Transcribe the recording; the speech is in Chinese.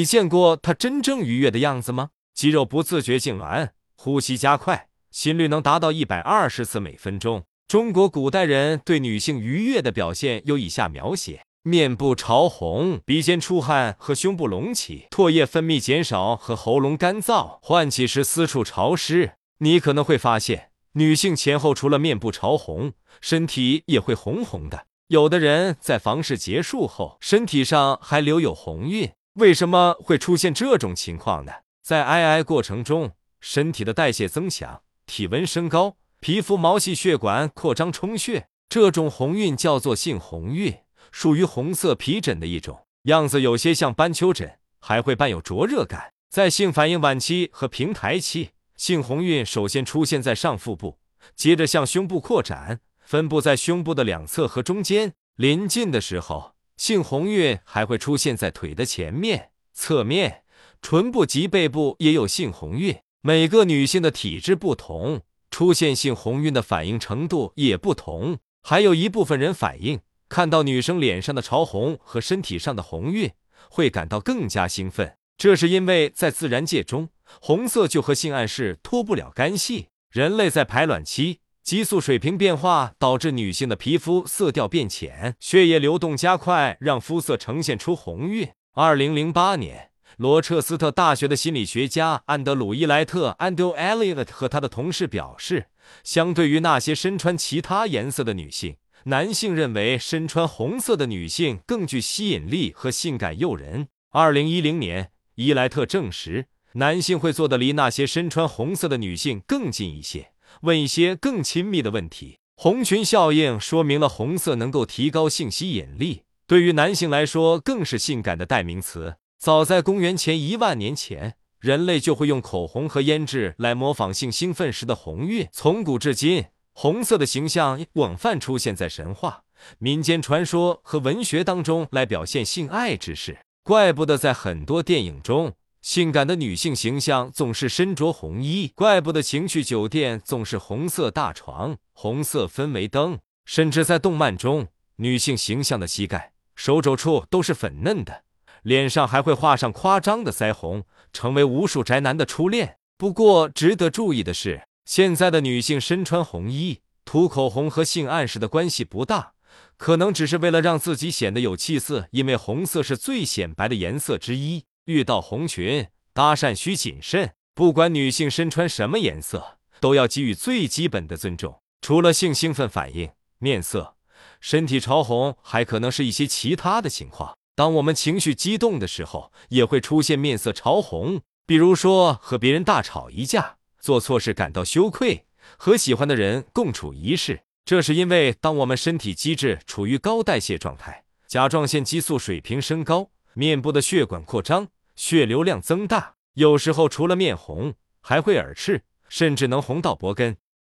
你见过她真正愉悦的样子吗？肌肉不自觉痉挛，呼吸加快，心率能达到一百二十次每分钟。中国古代人对女性愉悦的表现有以下描写：面部潮红，鼻尖出汗和胸部隆起，唾液分泌减少和喉咙干燥，换气时私处潮湿。你可能会发现，女性前后除了面部潮红，身体也会红红的。有的人在房事结束后，身体上还留有红晕。为什么会出现这种情况呢？在 II 过程中，身体的代谢增强，体温升高。皮肤毛细血管扩张充血，这种红晕叫做性红晕，属于红色皮疹的一种，样子有些像斑丘疹，还会伴有灼热感。在性反应晚期和平台期，性红晕首先出现在上腹部，接着向胸部扩展，分布在胸部的两侧和中间。临近的时候，性红晕还会出现在腿的前面、侧面、唇部及背部，也有性红晕。每个女性的体质不同。出现性红晕的反应程度也不同，还有一部分人反应看到女生脸上的潮红和身体上的红晕，会感到更加兴奋。这是因为在自然界中，红色就和性暗示脱不了干系。人类在排卵期，激素水平变化导致女性的皮肤色调变浅，血液流动加快，让肤色呈现出红晕。二零零八年。罗彻斯特大学的心理学家安德鲁伊莱特 （Andrew Elliot） 和他的同事表示，相对于那些身穿其他颜色的女性，男性认为身穿红色的女性更具吸引力和性感诱人。二零一零年，伊莱特证实，男性会坐得离那些身穿红色的女性更近一些，问一些更亲密的问题。红裙效应说明了红色能够提高性吸引力，对于男性来说更是性感的代名词。早在公元前一万年前，人类就会用口红和胭脂来模仿性兴奋时的红晕。从古至今，红色的形象广泛出现在神话、民间传说和文学当中来表现性爱之事。怪不得在很多电影中，性感的女性形象总是身着红衣；怪不得情趣酒店总是红色大床、红色氛围灯。甚至在动漫中，女性形象的膝盖、手肘处都是粉嫩的。脸上还会画上夸张的腮红，成为无数宅男的初恋。不过，值得注意的是，现在的女性身穿红衣、涂口红和性暗示的关系不大，可能只是为了让自己显得有气色。因为红色是最显白的颜色之一，遇到红裙搭讪需谨慎。不管女性身穿什么颜色，都要给予最基本的尊重。除了性兴奋反应、面色、身体潮红，还可能是一些其他的情况。当我们情绪激动的时候，也会出现面色潮红。比如说，和别人大吵一架，做错事感到羞愧，和喜欢的人共处一室。这是因为，当我们身体机制处于高代谢状态，甲状腺激素水平升高，面部的血管扩张，血流量增大，有时候除了面红，还会耳赤，甚至能红到脖根。